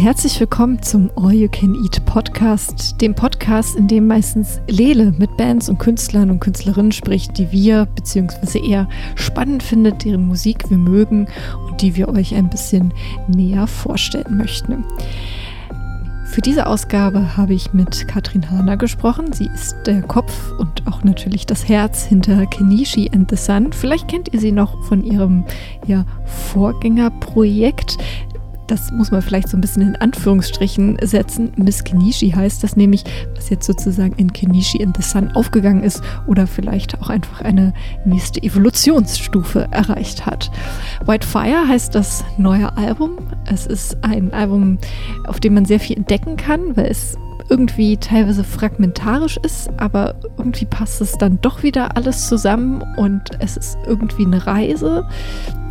Herzlich willkommen zum All You Can Eat Podcast, dem Podcast, in dem meistens Lele mit Bands und Künstlern und Künstlerinnen spricht, die wir bzw. eher spannend findet, deren Musik wir mögen und die wir euch ein bisschen näher vorstellen möchten. Für diese Ausgabe habe ich mit Katrin Hahner gesprochen. Sie ist der Kopf und auch natürlich das Herz hinter Kenichi and the Sun. Vielleicht kennt ihr sie noch von ihrem ja, Vorgängerprojekt. Das muss man vielleicht so ein bisschen in Anführungsstrichen setzen. Miss Kenichi heißt das nämlich, was jetzt sozusagen in Kenichi and the Sun aufgegangen ist oder vielleicht auch einfach eine nächste Evolutionsstufe erreicht hat. White Fire heißt das neue Album. Es ist ein Album, auf dem man sehr viel entdecken kann, weil es irgendwie teilweise fragmentarisch ist, aber irgendwie passt es dann doch wieder alles zusammen und es ist irgendwie eine Reise,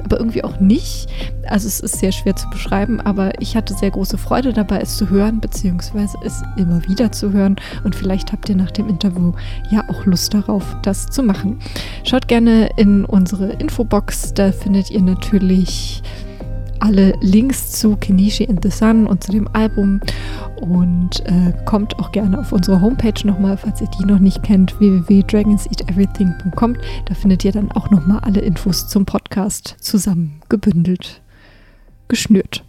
aber irgendwie auch nicht. Also es ist sehr schwer zu beschreiben, aber ich hatte sehr große Freude dabei, es zu hören, beziehungsweise es immer wieder zu hören und vielleicht habt ihr nach dem Interview ja auch Lust darauf, das zu machen. Schaut gerne in unsere Infobox, da findet ihr natürlich alle Links zu Kenichi and the Sun und zu dem Album und äh, kommt auch gerne auf unsere Homepage nochmal, falls ihr die noch nicht kennt, www.dragonseateverything.com. Da findet ihr dann auch nochmal alle Infos zum Podcast zusammengebündelt, geschnürt.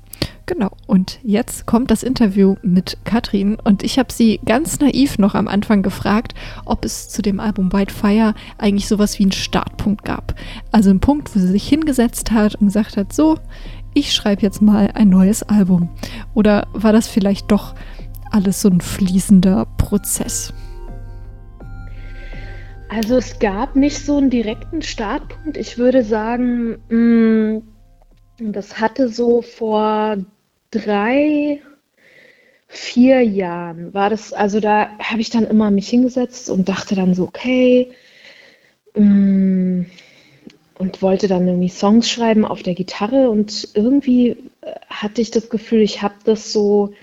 Genau, und jetzt kommt das Interview mit Katrin und ich habe sie ganz naiv noch am Anfang gefragt, ob es zu dem Album White Fire eigentlich sowas wie einen Startpunkt gab. Also einen Punkt, wo sie sich hingesetzt hat und gesagt hat, so, ich schreibe jetzt mal ein neues Album? Oder war das vielleicht doch alles so ein fließender Prozess? Also es gab nicht so einen direkten Startpunkt. Ich würde sagen, mm, das hatte so vor drei, vier Jahren war das, also da habe ich dann immer mich hingesetzt und dachte dann so, okay, mm, und wollte dann irgendwie Songs schreiben auf der Gitarre und irgendwie äh, hatte ich das Gefühl, ich habe das so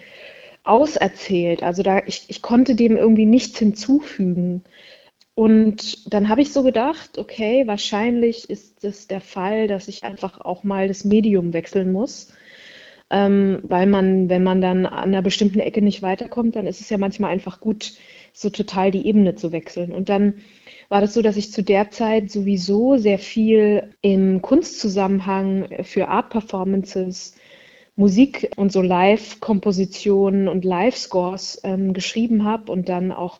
auserzählt. Also da ich, ich konnte dem irgendwie nichts hinzufügen. Und dann habe ich so gedacht, okay, wahrscheinlich ist es der Fall, dass ich einfach auch mal das Medium wechseln muss. Ähm, weil man, wenn man dann an einer bestimmten Ecke nicht weiterkommt, dann ist es ja manchmal einfach gut, so total die Ebene zu wechseln. Und dann war das so, dass ich zu der Zeit sowieso sehr viel im Kunstzusammenhang für Art-Performances, Musik und so Live-Kompositionen und Live-Scores ähm, geschrieben habe und dann auch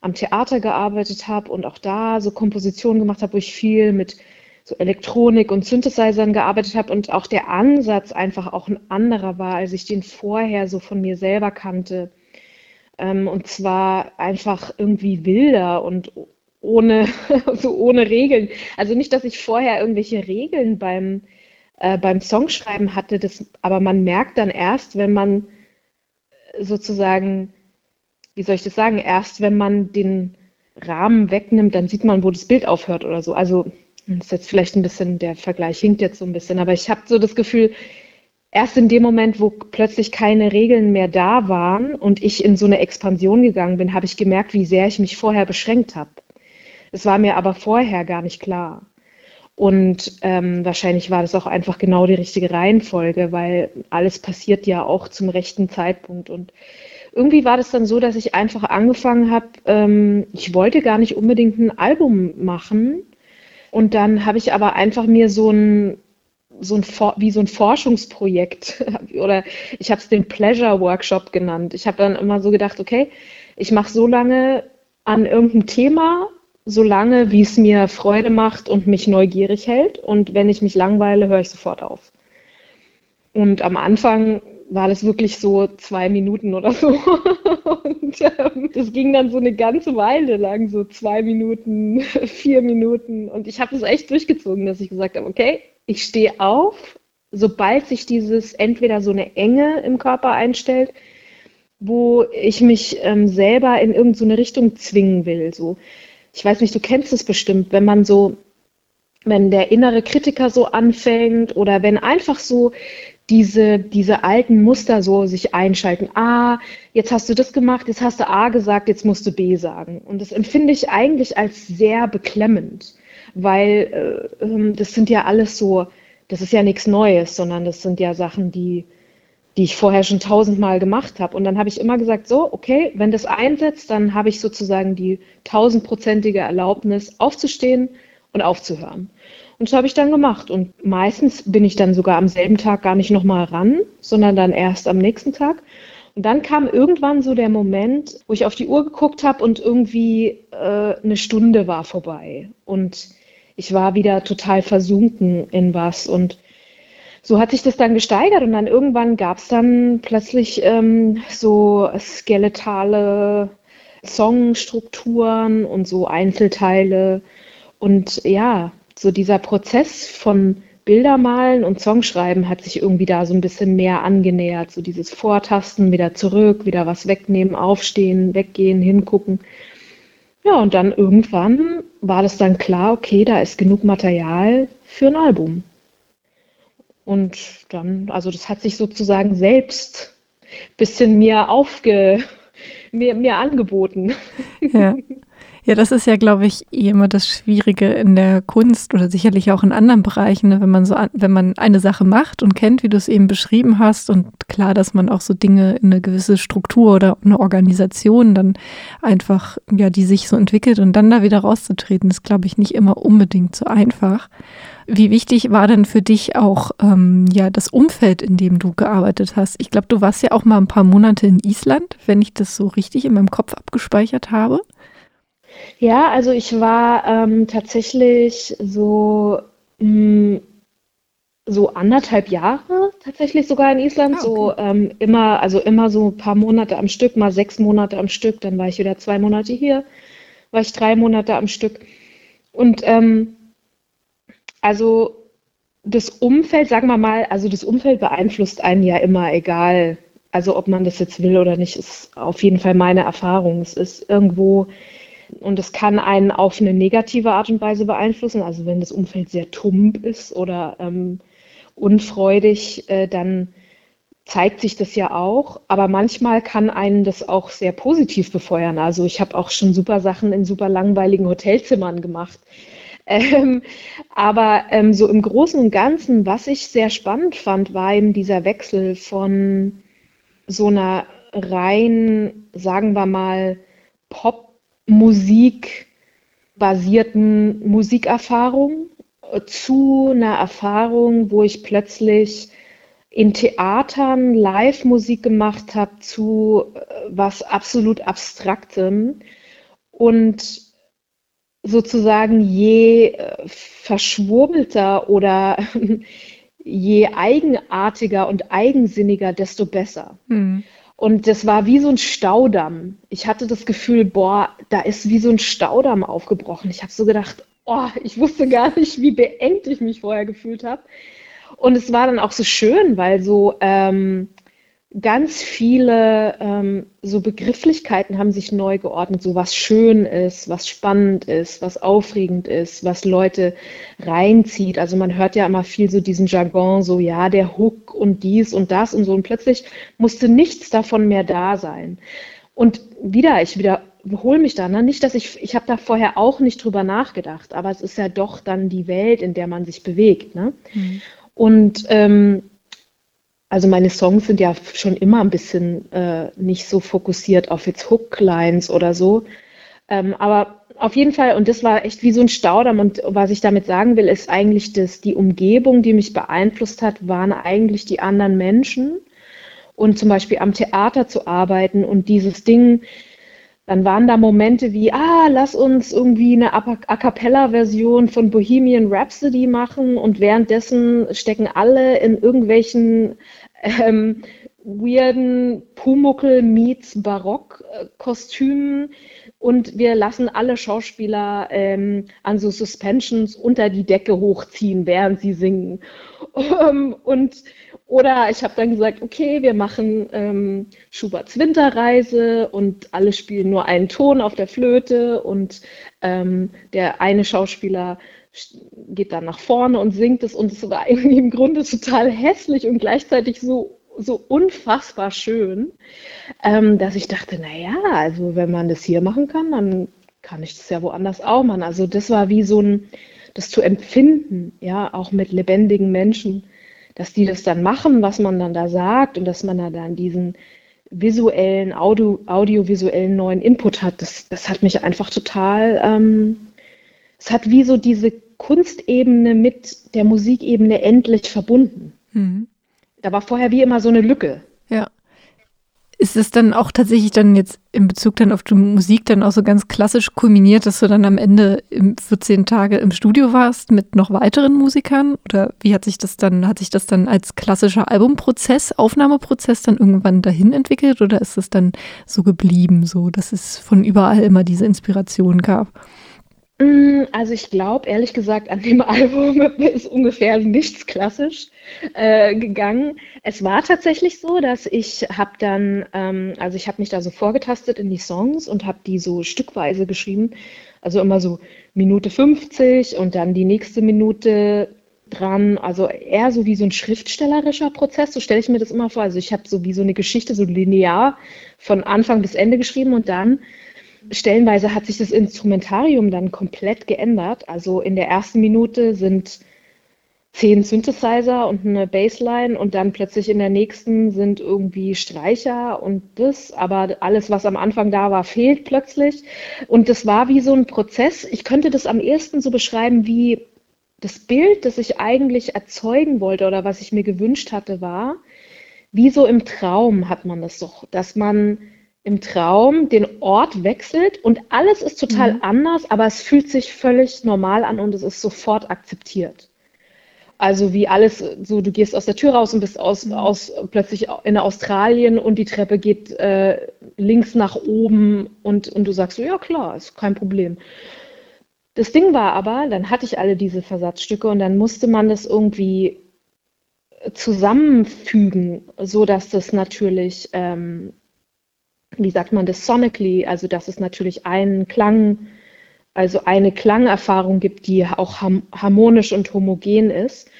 am Theater gearbeitet habe und auch da so Kompositionen gemacht habe, wo ich viel mit so Elektronik und Synthesizern gearbeitet habe und auch der Ansatz einfach auch ein anderer war, als ich den vorher so von mir selber kannte. Ähm, und zwar einfach irgendwie wilder und ohne, so ohne Regeln. Also nicht, dass ich vorher irgendwelche Regeln beim, äh, beim Songschreiben hatte, das, aber man merkt dann erst, wenn man sozusagen, wie soll ich das sagen, erst wenn man den Rahmen wegnimmt, dann sieht man, wo das Bild aufhört oder so. Also das ist jetzt vielleicht ein bisschen, der Vergleich hinkt jetzt so ein bisschen, aber ich habe so das Gefühl, erst in dem Moment, wo plötzlich keine Regeln mehr da waren und ich in so eine Expansion gegangen bin, habe ich gemerkt, wie sehr ich mich vorher beschränkt habe. Es war mir aber vorher gar nicht klar. Und ähm, wahrscheinlich war das auch einfach genau die richtige Reihenfolge, weil alles passiert ja auch zum rechten Zeitpunkt. Und irgendwie war das dann so, dass ich einfach angefangen habe, ähm, ich wollte gar nicht unbedingt ein Album machen. Und dann habe ich aber einfach mir so ein, so ein wie so ein Forschungsprojekt oder ich habe es den Pleasure Workshop genannt. Ich habe dann immer so gedacht, okay, ich mache so lange an irgendeinem Thema so lange, wie es mir Freude macht und mich neugierig hält. Und wenn ich mich langweile, höre ich sofort auf. Und am Anfang war das wirklich so zwei Minuten oder so. Und ähm, das ging dann so eine ganze Weile lang, so zwei Minuten, vier Minuten. Und ich habe das echt durchgezogen, dass ich gesagt habe, okay, ich stehe auf, sobald sich dieses entweder so eine Enge im Körper einstellt, wo ich mich ähm, selber in irgendeine so Richtung zwingen will. So, ich weiß nicht, du kennst es bestimmt, wenn man so, wenn der innere Kritiker so anfängt oder wenn einfach so diese, diese alten Muster so sich einschalten. Ah, jetzt hast du das gemacht, jetzt hast du A gesagt, jetzt musst du B sagen. Und das empfinde ich eigentlich als sehr beklemmend, weil äh, ähm, das sind ja alles so, das ist ja nichts Neues, sondern das sind ja Sachen, die, die ich vorher schon tausendmal gemacht habe. Und dann habe ich immer gesagt, so, okay, wenn das einsetzt, dann habe ich sozusagen die tausendprozentige Erlaubnis, aufzustehen und aufzuhören. Und das habe ich dann gemacht. Und meistens bin ich dann sogar am selben Tag gar nicht nochmal ran, sondern dann erst am nächsten Tag. Und dann kam irgendwann so der Moment, wo ich auf die Uhr geguckt habe und irgendwie äh, eine Stunde war vorbei. Und ich war wieder total versunken in was. Und so hat sich das dann gesteigert und dann irgendwann gab es dann plötzlich ähm, so skeletale Songstrukturen und so Einzelteile. Und ja, so dieser Prozess von Bildermalen und Songschreiben hat sich irgendwie da so ein bisschen mehr angenähert. So dieses Vortasten, wieder zurück, wieder was wegnehmen, aufstehen, weggehen, hingucken. Ja, und dann irgendwann war das dann klar, okay, da ist genug Material für ein Album. Und dann, also das hat sich sozusagen selbst ein bisschen mir aufge, mir, mir angeboten. Ja. Ja, das ist ja, glaube ich, eh immer das Schwierige in der Kunst oder sicherlich auch in anderen Bereichen, ne? wenn man so, wenn man eine Sache macht und kennt, wie du es eben beschrieben hast und klar, dass man auch so Dinge in eine gewisse Struktur oder eine Organisation dann einfach, ja, die sich so entwickelt und dann da wieder rauszutreten, ist, glaube ich, nicht immer unbedingt so einfach. Wie wichtig war denn für dich auch ähm, ja das Umfeld, in dem du gearbeitet hast? Ich glaube, du warst ja auch mal ein paar Monate in Island, wenn ich das so richtig in meinem Kopf abgespeichert habe. Ja, also ich war ähm, tatsächlich so, mh, mm, so anderthalb Jahre tatsächlich sogar in Island. Ah, okay. So ähm, immer, also immer so ein paar Monate am Stück, mal sechs Monate am Stück, dann war ich wieder zwei Monate hier, war ich drei Monate am Stück. Und ähm, also das Umfeld, sagen wir mal, also das Umfeld beeinflusst einen ja immer, egal, also ob man das jetzt will oder nicht, ist auf jeden Fall meine Erfahrung. Es ist irgendwo und es kann einen auf eine negative Art und Weise beeinflussen. Also wenn das Umfeld sehr tump ist oder ähm, unfreudig, äh, dann zeigt sich das ja auch. Aber manchmal kann einen das auch sehr positiv befeuern. Also ich habe auch schon super Sachen in super langweiligen Hotelzimmern gemacht. Ähm, aber ähm, so im Großen und Ganzen, was ich sehr spannend fand, war eben dieser Wechsel von so einer rein, sagen wir mal, Pop- musikbasierten Musikerfahrung zu einer Erfahrung, wo ich plötzlich in Theatern Live-Musik gemacht habe zu äh, was absolut Abstraktem und sozusagen je äh, verschwurbelter oder je eigenartiger und eigensinniger, desto besser. Mhm. Und das war wie so ein Staudamm. Ich hatte das Gefühl, boah, da ist wie so ein Staudamm aufgebrochen. Ich habe so gedacht, oh, ich wusste gar nicht, wie beengt ich mich vorher gefühlt habe. Und es war dann auch so schön, weil so ähm, ganz viele ähm, so Begrifflichkeiten haben sich neu geordnet, so was schön ist, was spannend ist, was aufregend ist, was Leute reinzieht. Also man hört ja immer viel so diesen Jargon, so ja, der Hook und dies und das und so. Und plötzlich musste nichts davon mehr da sein. Und wieder, ich wiederhole mich da, ne? nicht, dass ich, ich habe da vorher auch nicht drüber nachgedacht, aber es ist ja doch dann die Welt, in der man sich bewegt. Ne? Mhm. Und ähm, also meine Songs sind ja schon immer ein bisschen äh, nicht so fokussiert auf jetzt Hooklines oder so. Ähm, aber auf jeden Fall, und das war echt wie so ein Staudamm. Und was ich damit sagen will, ist eigentlich, dass die Umgebung, die mich beeinflusst hat, waren eigentlich die anderen Menschen. Und zum Beispiel am Theater zu arbeiten und dieses Ding, dann waren da Momente wie, ah, lass uns irgendwie eine A Cappella-Version von Bohemian Rhapsody machen und währenddessen stecken alle in irgendwelchen ähm, weirden Pumuckel meets Barock-Kostümen und wir lassen alle Schauspieler ähm, an so Suspensions unter die Decke hochziehen, während sie singen. Um, und oder ich habe dann gesagt, okay, wir machen ähm, Schuberts Winterreise und alle spielen nur einen Ton auf der Flöte und ähm, der eine Schauspieler geht dann nach vorne und singt es und es war irgendwie im Grunde total hässlich und gleichzeitig so so unfassbar schön, ähm, dass ich dachte, naja, also wenn man das hier machen kann, dann kann ich das ja woanders auch machen. Also das war wie so ein, das zu empfinden, ja, auch mit lebendigen Menschen, dass die das dann machen, was man dann da sagt und dass man da dann diesen visuellen, Audio, audiovisuellen neuen Input hat, das, das hat mich einfach total, ähm, es hat wie so diese Kunstebene mit der Musikebene endlich verbunden. Mhm. Da war vorher wie immer so eine Lücke. Ja. Ist es dann auch tatsächlich dann jetzt in Bezug dann auf die Musik dann auch so ganz klassisch kulminiert, dass du dann am Ende im 14 Tage im Studio warst mit noch weiteren Musikern? Oder wie hat sich das dann, hat sich das dann als klassischer Albumprozess, Aufnahmeprozess dann irgendwann dahin entwickelt oder ist es dann so geblieben, so dass es von überall immer diese Inspiration gab? Mm, also ich glaube, ehrlich gesagt, an dem Album ist ungefähr nichts klassisch äh, gegangen. Es war tatsächlich so, dass ich habe dann, ähm, also ich habe mich da so vorgetastet in die Songs und habe die so stückweise geschrieben. Also immer so Minute 50 und dann die nächste Minute dran. Also eher so wie so ein schriftstellerischer Prozess, so stelle ich mir das immer vor. Also ich habe so wie so eine Geschichte, so linear von Anfang bis Ende geschrieben und dann stellenweise hat sich das Instrumentarium dann komplett geändert. Also in der ersten Minute sind zehn Synthesizer und eine Bassline und dann plötzlich in der nächsten sind irgendwie Streicher und das, aber alles, was am Anfang da war, fehlt plötzlich. Und das war wie so ein Prozess. Ich könnte das am ehesten so beschreiben wie das Bild, das ich eigentlich erzeugen wollte oder was ich mir gewünscht hatte, war, wie so im Traum hat man das doch, dass man im Traum den Ort wechselt und alles ist total mhm. anders, aber es fühlt sich völlig normal an und es ist sofort akzeptiert. Also wie alles, so du gehst aus der Tür raus und bist aus, mhm. aus plötzlich in Australien und die Treppe geht äh, links nach oben und, und du sagst so, ja klar, ist kein Problem. Das Ding war aber, dann hatte ich alle diese Versatzstücke und dann musste man das irgendwie zusammenfügen, so dass das natürlich ähm, wie sagt man das, sonically, also dass es natürlich einen Klang, also eine Klangerfahrung gibt, die auch harmonisch und homogen ist.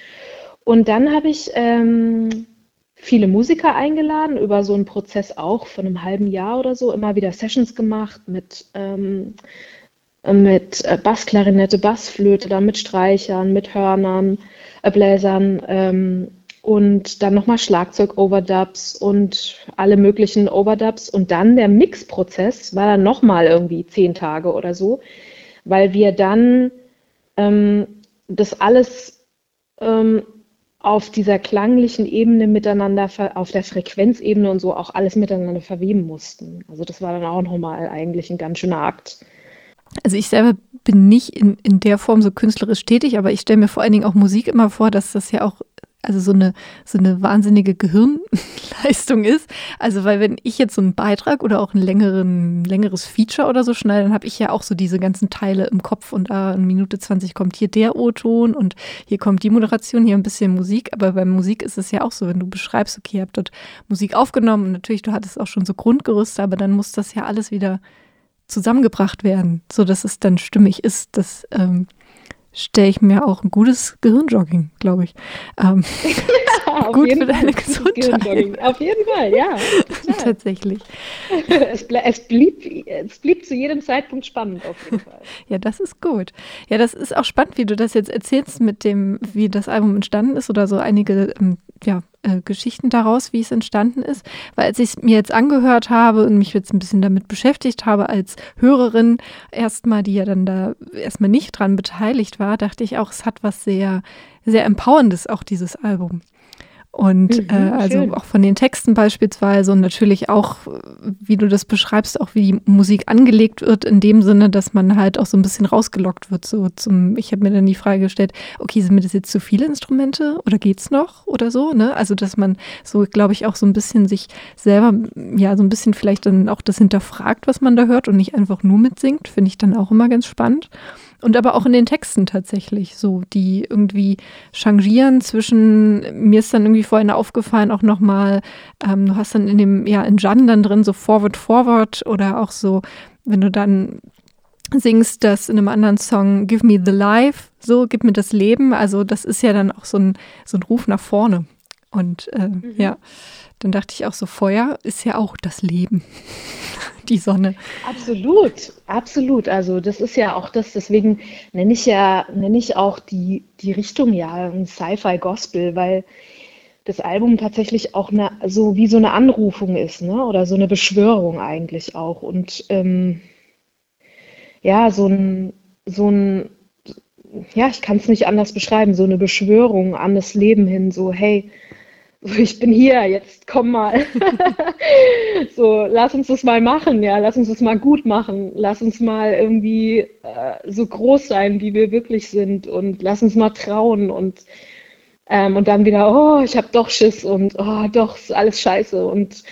Und dann habe ich ähm, viele Musiker eingeladen, über so einen Prozess auch von einem halben Jahr oder so, immer wieder Sessions gemacht mit, ähm, mit äh, Bassklarinette, Bassflöte, dann mit Streichern, mit Hörnern, äh, Bläsern. Ähm, und dann nochmal Schlagzeug-Overdubs und alle möglichen Overdubs. Und dann der Mixprozess war dann nochmal irgendwie zehn Tage oder so, weil wir dann ähm, das alles ähm, auf dieser klanglichen Ebene miteinander, auf der Frequenzebene und so auch alles miteinander verweben mussten. Also das war dann auch nochmal eigentlich ein ganz schöner Akt. Also ich selber bin nicht in, in der Form so künstlerisch tätig, aber ich stelle mir vor allen Dingen auch Musik immer vor, dass das ja auch also so eine, so eine wahnsinnige Gehirnleistung ist. Also, weil wenn ich jetzt so einen Beitrag oder auch ein längeren, längeres Feature oder so schneide, dann habe ich ja auch so diese ganzen Teile im Kopf und da in Minute 20 kommt hier der O-Ton und hier kommt die Moderation, hier ein bisschen Musik. Aber bei Musik ist es ja auch so, wenn du beschreibst, okay, ihr habt dort Musik aufgenommen und natürlich, du hattest auch schon so Grundgerüste, aber dann muss das ja alles wieder zusammengebracht werden, sodass es dann stimmig ist, dass ähm, stelle ich mir auch ein gutes Gehirnjogging, glaube ich. Ähm, ja, gut für deine Gesundheit. Auf jeden Fall, ja. Tatsächlich. Es, ble es, blieb, es blieb zu jedem Zeitpunkt spannend, auf jeden Fall. ja, das ist gut. Ja, das ist auch spannend, wie du das jetzt erzählst mit dem, wie das Album entstanden ist oder so einige ähm, ja, äh, Geschichten daraus, wie es entstanden ist. Weil als ich es mir jetzt angehört habe und mich jetzt ein bisschen damit beschäftigt habe als Hörerin, erstmal, die ja dann da erstmal nicht dran beteiligt war, dachte ich auch, es hat was sehr, sehr Empowerndes, auch dieses Album. Und mhm, äh, also schön. auch von den Texten beispielsweise und natürlich auch, wie du das beschreibst, auch wie die Musik angelegt wird, in dem Sinne, dass man halt auch so ein bisschen rausgelockt wird. So zum, ich habe mir dann die Frage gestellt, okay, sind mir das jetzt zu viele Instrumente oder geht's noch oder so, ne? Also dass man so, glaube ich, auch so ein bisschen sich selber, ja, so ein bisschen vielleicht dann auch das hinterfragt, was man da hört und nicht einfach nur mitsingt, finde ich dann auch immer ganz spannend. Und aber auch in den Texten tatsächlich, so, die irgendwie changieren zwischen, mir ist dann irgendwie vorhin aufgefallen, auch nochmal, ähm, du hast dann in dem, ja, in Jan dann drin so Forward, Forward oder auch so, wenn du dann singst das in einem anderen Song Give me the life, so, gib mir das Leben. Also das ist ja dann auch so ein, so ein Ruf nach vorne. Und äh, mhm. ja, dann dachte ich auch so, Feuer ist ja auch das Leben, die Sonne. Absolut, absolut. Also das ist ja auch das, deswegen nenne ich ja, nenne ich auch die, die Richtung ja ein Sci-Fi Gospel, weil das Album tatsächlich auch eine, so wie so eine Anrufung ist, ne? Oder so eine Beschwörung eigentlich auch. Und ähm, ja, so ein, so ein, ja, ich kann es nicht anders beschreiben, so eine Beschwörung an das Leben hin, so, hey, ich bin hier, jetzt komm mal. so, lass uns das mal machen, ja, lass uns das mal gut machen, lass uns mal irgendwie äh, so groß sein, wie wir wirklich sind und lass uns mal trauen und ähm, und dann wieder, oh, ich habe doch Schiss und oh, doch, ist alles scheiße und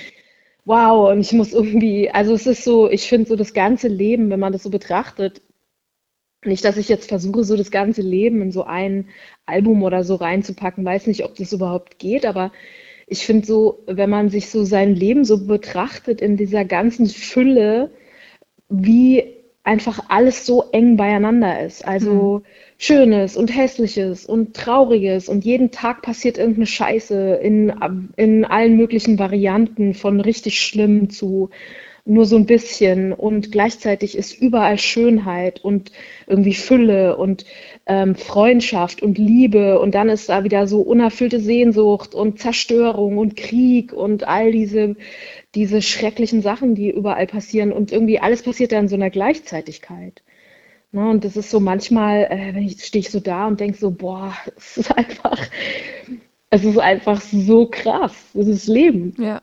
wow, und ich muss irgendwie, also es ist so, ich finde so das ganze Leben, wenn man das so betrachtet, nicht, dass ich jetzt versuche, so das ganze Leben in so ein Album oder so reinzupacken, weiß nicht, ob das überhaupt geht, aber ich finde so, wenn man sich so sein Leben so betrachtet in dieser ganzen Fülle, wie einfach alles so eng beieinander ist. Also mhm. Schönes und Hässliches und Trauriges und jeden Tag passiert irgendeine Scheiße in, in allen möglichen Varianten von richtig schlimm zu nur so ein bisschen. Und gleichzeitig ist überall Schönheit und irgendwie Fülle und ähm, Freundschaft und Liebe. Und dann ist da wieder so unerfüllte Sehnsucht und Zerstörung und Krieg und all diese, diese schrecklichen Sachen, die überall passieren. Und irgendwie alles passiert da in so einer Gleichzeitigkeit. Ne, und das ist so manchmal, äh, wenn ich stehe ich so da und denke so, boah, es ist einfach, es ist einfach so krass, es ist Leben. Ja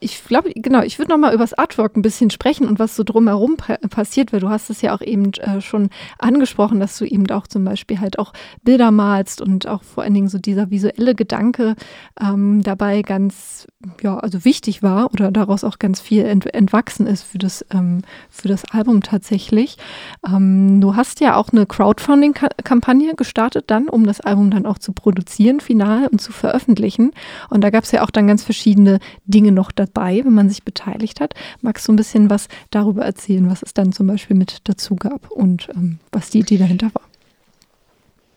ich glaube, genau, ich würde noch mal über das Artwork ein bisschen sprechen und was so drumherum pa passiert, weil du hast es ja auch eben äh, schon angesprochen, dass du eben auch zum Beispiel halt auch Bilder malst und auch vor allen Dingen so dieser visuelle Gedanke ähm, dabei ganz, ja, also wichtig war oder daraus auch ganz viel ent entwachsen ist für das, ähm, für das Album tatsächlich. Ähm, du hast ja auch eine Crowdfunding-Kampagne gestartet dann, um das Album dann auch zu produzieren, final und zu veröffentlichen. Und da gab es ja auch dann ganz verschiedene Dinge noch dabei, wenn man sich beteiligt hat. Magst du ein bisschen was darüber erzählen, was es dann zum Beispiel mit dazu gab und ähm, was die Idee dahinter war?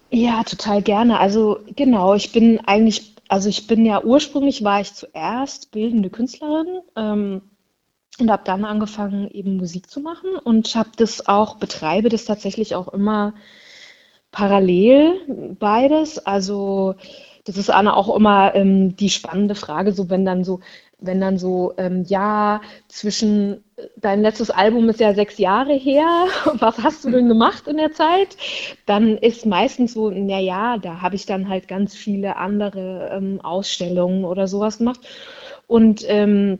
Ja, total gerne. Also genau, ich bin eigentlich, also ich bin ja ursprünglich war ich zuerst bildende Künstlerin ähm, und habe dann angefangen eben Musik zu machen und habe das auch betreibe das tatsächlich auch immer parallel beides. Also das ist Anna auch immer ähm, die spannende Frage, so wenn dann so, wenn dann so, ähm, ja, zwischen dein letztes Album ist ja sechs Jahre her, was hast du denn gemacht in der Zeit? Dann ist meistens so, naja, da habe ich dann halt ganz viele andere ähm, Ausstellungen oder sowas gemacht. Und ähm,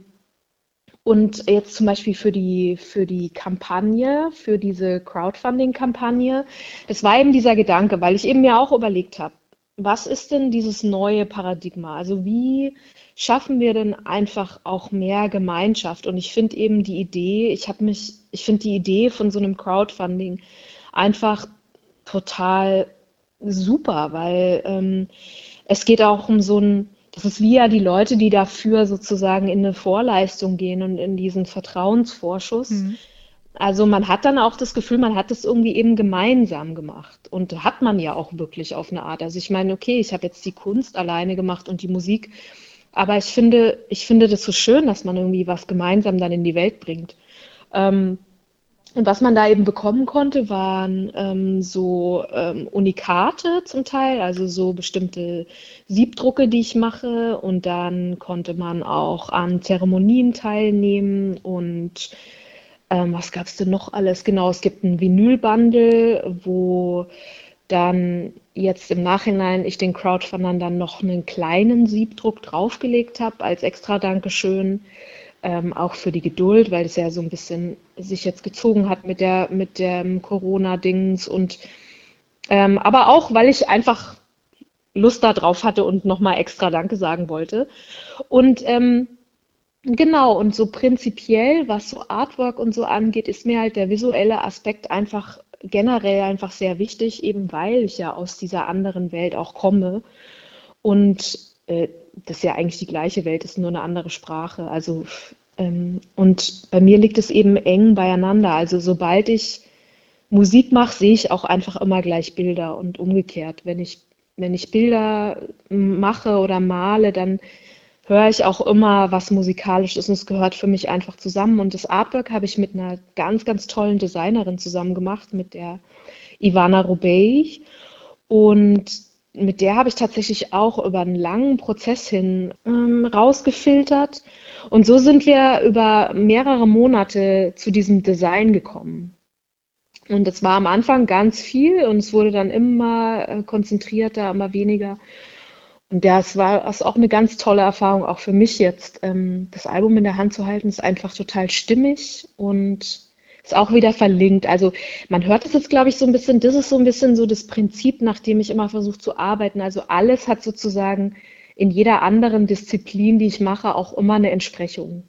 und jetzt zum Beispiel für die, für die Kampagne, für diese Crowdfunding-Kampagne, das war eben dieser Gedanke, weil ich eben mir auch überlegt habe, was ist denn dieses neue Paradigma? Also wie schaffen wir denn einfach auch mehr Gemeinschaft? Und ich finde eben die Idee, ich habe mich, ich finde die Idee von so einem Crowdfunding einfach total super, weil ähm, es geht auch um so ein, das ist wie ja die Leute, die dafür sozusagen in eine Vorleistung gehen und in diesen Vertrauensvorschuss. Mhm. Also man hat dann auch das Gefühl, man hat es irgendwie eben gemeinsam gemacht und hat man ja auch wirklich auf eine Art. Also ich meine, okay, ich habe jetzt die Kunst alleine gemacht und die Musik, aber ich finde, ich finde das so schön, dass man irgendwie was gemeinsam dann in die Welt bringt. Ähm, und was man da eben bekommen konnte, waren ähm, so ähm, Unikate zum Teil, also so bestimmte Siebdrucke, die ich mache. Und dann konnte man auch an Zeremonien teilnehmen und ähm, was gab es denn noch alles? Genau, es gibt ein Vinylbundle, wo dann jetzt im Nachhinein ich den Crowdfundern dann noch einen kleinen Siebdruck draufgelegt habe als extra Dankeschön. Ähm, auch für die Geduld, weil es ja so ein bisschen sich jetzt gezogen hat mit der mit dem Corona-Dings und ähm, aber auch, weil ich einfach Lust darauf hatte und nochmal extra Danke sagen wollte. Und ähm, Genau, und so prinzipiell, was so Artwork und so angeht, ist mir halt der visuelle Aspekt einfach generell einfach sehr wichtig, eben weil ich ja aus dieser anderen Welt auch komme. Und äh, das ja eigentlich die gleiche Welt ist, nur eine andere Sprache. Also, ähm, und bei mir liegt es eben eng beieinander. Also, sobald ich Musik mache, sehe ich auch einfach immer gleich Bilder und umgekehrt. Wenn ich, wenn ich Bilder mache oder male, dann höre ich auch immer was musikalisch ist und es gehört für mich einfach zusammen. Und das Artwork habe ich mit einer ganz, ganz tollen Designerin zusammen gemacht, mit der Ivana Rubey. Und mit der habe ich tatsächlich auch über einen langen Prozess hin ähm, rausgefiltert. Und so sind wir über mehrere Monate zu diesem Design gekommen. Und es war am Anfang ganz viel und es wurde dann immer äh, konzentrierter, immer weniger. Und das war das auch eine ganz tolle Erfahrung, auch für mich jetzt. Ähm, das Album in der Hand zu halten, ist einfach total stimmig und ist auch wieder verlinkt. Also man hört es jetzt, glaube ich, so ein bisschen, das ist so ein bisschen so das Prinzip, nach dem ich immer versuche zu arbeiten. Also alles hat sozusagen in jeder anderen Disziplin, die ich mache, auch immer eine Entsprechung.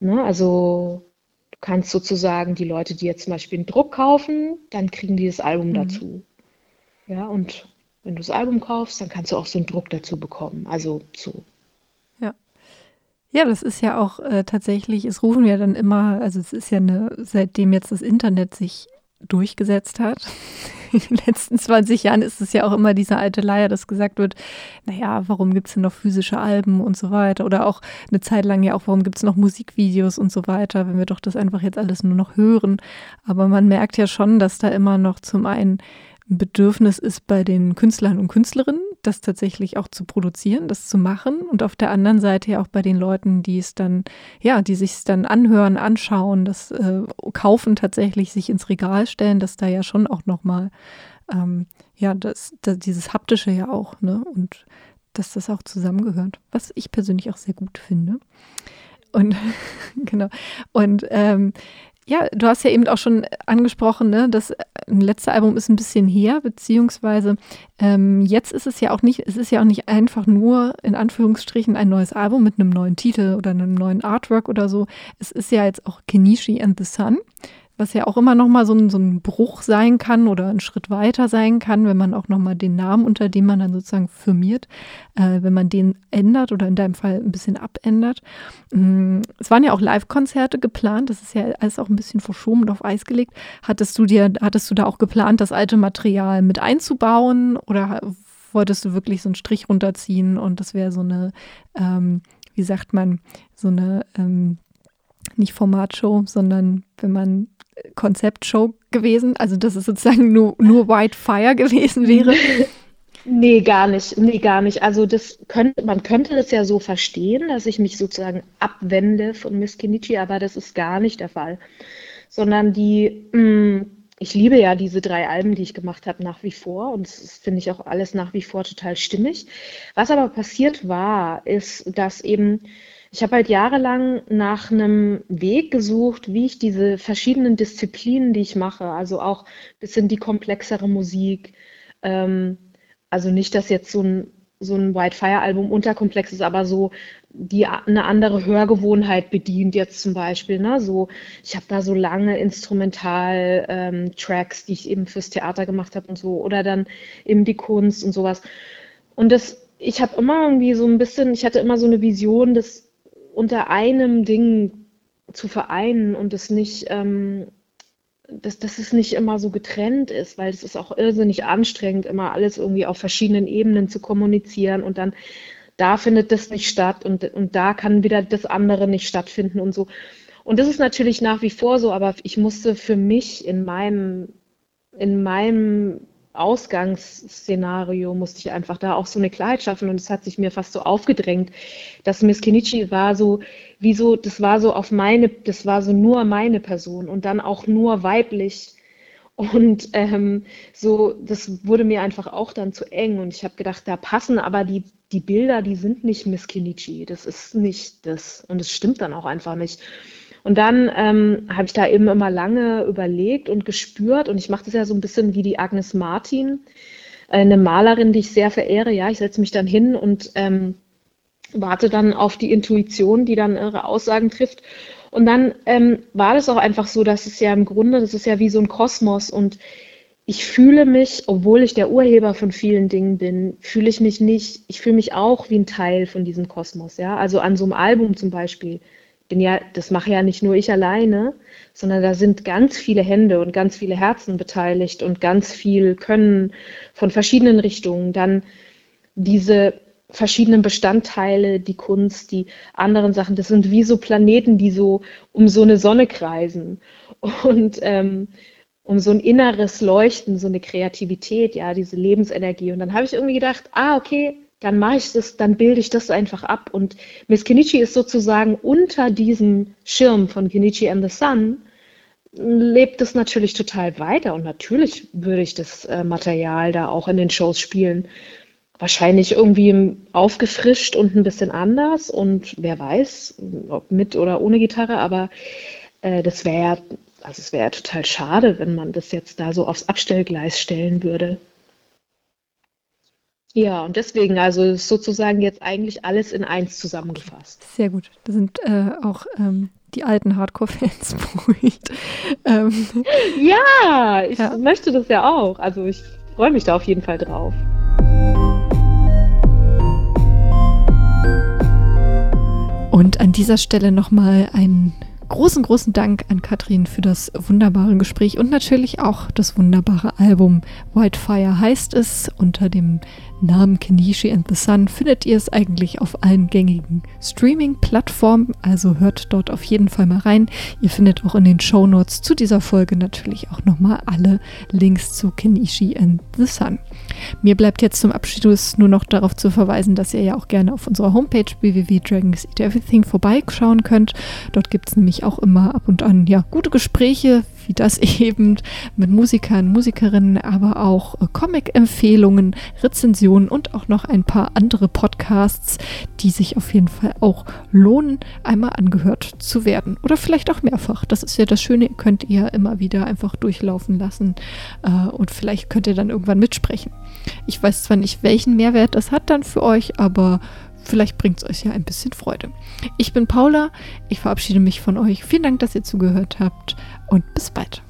Ne? Also du kannst sozusagen die Leute, die jetzt zum Beispiel einen Druck kaufen, dann kriegen die das Album mhm. dazu. Ja, und wenn du das Album kaufst, dann kannst du auch so einen Druck dazu bekommen. Also so ja, das ist ja auch äh, tatsächlich, es rufen ja dann immer, also es ist ja eine, seitdem jetzt das Internet sich durchgesetzt hat, in den letzten 20 Jahren ist es ja auch immer diese alte Leier, dass gesagt wird, naja, warum gibt es denn noch physische Alben und so weiter? Oder auch eine Zeit lang ja auch, warum gibt es noch Musikvideos und so weiter, wenn wir doch das einfach jetzt alles nur noch hören. Aber man merkt ja schon, dass da immer noch zum einen ein Bedürfnis ist bei den Künstlern und Künstlerinnen, das tatsächlich auch zu produzieren, das zu machen und auf der anderen Seite ja auch bei den Leuten, die es dann, ja, die sich es dann anhören, anschauen, das äh, kaufen tatsächlich, sich ins Regal stellen, dass da ja schon auch nochmal, ähm, ja, das, das, dieses haptische ja auch, ne, und dass das auch zusammengehört, was ich persönlich auch sehr gut finde. Und genau. Und ähm, ja, du hast ja eben auch schon angesprochen, ne, das äh, letzte Album ist ein bisschen her, beziehungsweise ähm, jetzt ist es ja auch nicht, es ist ja auch nicht einfach nur in Anführungsstrichen ein neues Album mit einem neuen Titel oder einem neuen Artwork oder so. Es ist ja jetzt auch Kenichi and the Sun was ja auch immer noch mal so ein, so ein Bruch sein kann oder ein Schritt weiter sein kann, wenn man auch noch mal den Namen, unter dem man dann sozusagen firmiert, äh, wenn man den ändert oder in deinem Fall ein bisschen abändert. Mm, es waren ja auch Live-Konzerte geplant, das ist ja alles auch ein bisschen verschoben und auf Eis gelegt. Hattest du dir, hattest du da auch geplant, das alte Material mit einzubauen oder wolltest du wirklich so einen Strich runterziehen und das wäre so eine, ähm, wie sagt man, so eine ähm, nicht Formatshow, sondern wenn man Konzeptshow gewesen? Also, dass es sozusagen nur, nur White Fire gewesen wäre? Nee, gar nicht. Nee, gar nicht. Also das könnte, man könnte das ja so verstehen, dass ich mich sozusagen abwende von Miss Kenichi, aber das ist gar nicht der Fall. Sondern die, mh, mm, ich liebe ja diese drei Alben, die ich gemacht habe, nach wie vor. Und das finde ich auch alles nach wie vor total stimmig. Was aber passiert war, ist, dass eben ich habe halt jahrelang nach einem Weg gesucht, wie ich diese verschiedenen Disziplinen, die ich mache, also auch ein bisschen die komplexere Musik, ähm, also nicht, dass jetzt so ein, so ein White Fire Album unterkomplex ist, aber so die eine andere Hörgewohnheit bedient jetzt zum Beispiel. Ne? So, ich habe da so lange Instrumental-Tracks, ähm, die ich eben fürs Theater gemacht habe und so, oder dann eben die Kunst und sowas. Und das, ich habe immer irgendwie so ein bisschen, ich hatte immer so eine Vision, dass unter einem Ding zu vereinen und es nicht, ähm, dass, dass es nicht immer so getrennt ist, weil es ist auch irrsinnig anstrengend, immer alles irgendwie auf verschiedenen Ebenen zu kommunizieren und dann da findet das nicht statt und, und da kann wieder das andere nicht stattfinden und so. Und das ist natürlich nach wie vor so, aber ich musste für mich in meinem, in meinem Ausgangsszenario musste ich einfach da auch so eine Klarheit schaffen und es hat sich mir fast so aufgedrängt, dass Miss Kenichi war so, wie so, das war so auf meine, das war so nur meine Person und dann auch nur weiblich und ähm, so, das wurde mir einfach auch dann zu eng und ich habe gedacht, da passen aber die, die Bilder, die sind nicht Miss Kenichi, das ist nicht das und es stimmt dann auch einfach nicht. Und dann ähm, habe ich da eben immer lange überlegt und gespürt und ich mache das ja so ein bisschen wie die Agnes Martin, eine Malerin, die ich sehr verehre. Ja, ich setze mich dann hin und ähm, warte dann auf die Intuition, die dann ihre Aussagen trifft. Und dann ähm, war das auch einfach so, dass es ja im Grunde, das ist ja wie so ein Kosmos und ich fühle mich, obwohl ich der Urheber von vielen Dingen bin, fühle ich mich nicht, ich fühle mich auch wie ein Teil von diesem Kosmos, ja. Also an so einem Album zum Beispiel bin ja, das mache ja nicht nur ich alleine, sondern da sind ganz viele Hände und ganz viele Herzen beteiligt und ganz viel Können von verschiedenen Richtungen. Dann diese verschiedenen Bestandteile, die Kunst, die anderen Sachen, das sind wie so Planeten, die so um so eine Sonne kreisen. Und, ähm, um so ein inneres Leuchten, so eine Kreativität, ja, diese Lebensenergie. Und dann habe ich irgendwie gedacht, ah, okay, dann mache ich das, dann bilde ich das einfach ab. Und Miss Kenichi ist sozusagen unter diesem Schirm von Kenichi and the Sun, lebt es natürlich total weiter. Und natürlich würde ich das äh, Material da auch in den Shows spielen. Wahrscheinlich irgendwie aufgefrischt und ein bisschen anders. Und wer weiß, ob mit oder ohne Gitarre, aber äh, das wäre ja, also es wäre ja total schade, wenn man das jetzt da so aufs Abstellgleis stellen würde. Ja, und deswegen, also ist sozusagen jetzt eigentlich alles in eins zusammengefasst. Sehr gut. Da sind äh, auch ähm, die alten Hardcore-Fans beruhigt. Ähm, ja, ich ja. möchte das ja auch. Also ich freue mich da auf jeden Fall drauf. Und an dieser Stelle nochmal ein großen, großen Dank an Katrin für das wunderbare Gespräch und natürlich auch das wunderbare Album Whitefire heißt es. Unter dem Namen Kenichi and the Sun findet ihr es eigentlich auf allen gängigen Streaming-Plattformen, also hört dort auf jeden Fall mal rein. Ihr findet auch in den Show Notes zu dieser Folge natürlich auch nochmal alle Links zu Kenichi and the Sun. Mir bleibt jetzt zum Abschluss nur noch darauf zu verweisen, dass ihr ja auch gerne auf unserer Homepage www.dragons vorbeischauen könnt. Dort gibt es nämlich auch immer ab und an ja gute Gespräche, wie das eben mit Musikern, Musikerinnen, aber auch äh, Comic-Empfehlungen, Rezensionen und auch noch ein paar andere Podcasts, die sich auf jeden Fall auch lohnen, einmal angehört zu werden. Oder vielleicht auch mehrfach. Das ist ja das Schöne, könnt ihr immer wieder einfach durchlaufen lassen äh, und vielleicht könnt ihr dann irgendwann mitsprechen. Ich weiß zwar nicht, welchen Mehrwert das hat dann für euch, aber vielleicht bringt es euch ja ein bisschen Freude. Ich bin Paula, ich verabschiede mich von euch. Vielen Dank, dass ihr zugehört habt und bis bald.